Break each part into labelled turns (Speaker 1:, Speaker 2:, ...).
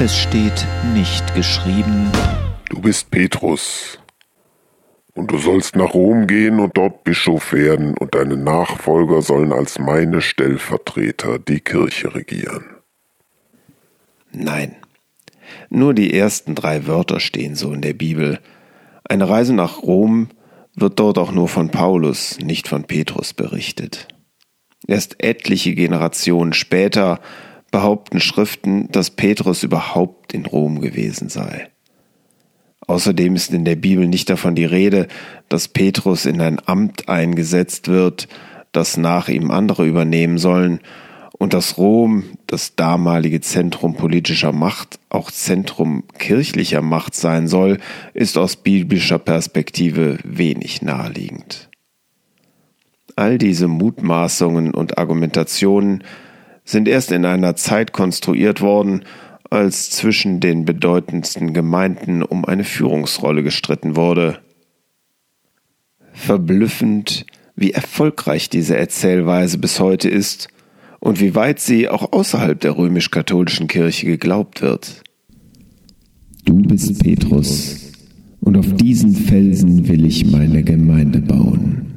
Speaker 1: Es steht nicht geschrieben.
Speaker 2: Du bist Petrus. Und du sollst nach Rom gehen und dort Bischof werden, und deine Nachfolger sollen als meine Stellvertreter die Kirche regieren.
Speaker 3: Nein. Nur die ersten drei Wörter stehen so in der Bibel. Eine Reise nach Rom wird dort auch nur von Paulus, nicht von Petrus berichtet. Erst etliche Generationen später behaupten Schriften, dass Petrus überhaupt in Rom gewesen sei. Außerdem ist in der Bibel nicht davon die Rede, dass Petrus in ein Amt eingesetzt wird, das nach ihm andere übernehmen sollen, und dass Rom, das damalige Zentrum politischer Macht, auch Zentrum kirchlicher Macht sein soll, ist aus biblischer Perspektive wenig naheliegend. All diese Mutmaßungen und Argumentationen sind erst in einer Zeit konstruiert worden, als zwischen den bedeutendsten Gemeinden um eine Führungsrolle gestritten wurde. Verblüffend, wie erfolgreich diese Erzählweise bis heute ist und wie weit sie auch außerhalb der römisch-katholischen Kirche geglaubt wird.
Speaker 4: Du bist Petrus, und auf diesen Felsen will ich meine Gemeinde bauen.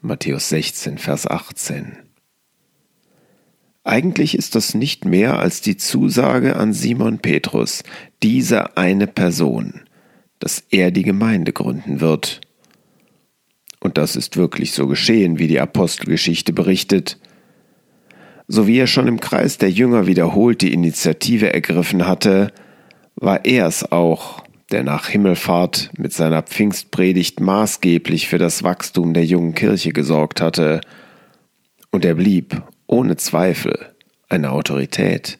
Speaker 3: Matthäus 16, Vers 18. Eigentlich ist das nicht mehr als die Zusage an Simon Petrus, diese eine Person, dass er die Gemeinde gründen wird. Und das ist wirklich so geschehen, wie die Apostelgeschichte berichtet. So wie er schon im Kreis der Jünger wiederholt die Initiative ergriffen hatte, war er es auch, der nach Himmelfahrt mit seiner Pfingstpredigt maßgeblich für das Wachstum der jungen Kirche gesorgt hatte, und er blieb ohne Zweifel eine Autorität.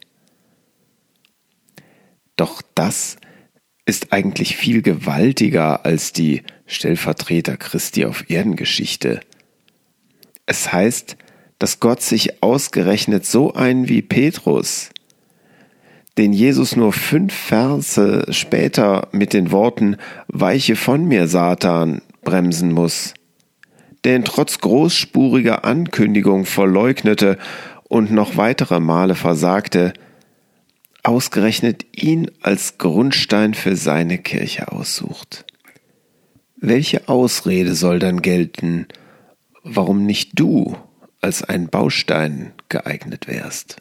Speaker 3: Doch das ist eigentlich viel gewaltiger als die Stellvertreter Christi auf Erdengeschichte. Es heißt, dass Gott sich ausgerechnet so einen wie Petrus, den Jesus nur fünf Verse später mit den Worten Weiche von mir, Satan, bremsen muss der ihn trotz großspuriger Ankündigung verleugnete und noch weitere Male versagte, ausgerechnet ihn als Grundstein für seine Kirche aussucht. Welche Ausrede soll dann gelten, warum nicht du als ein Baustein geeignet wärst?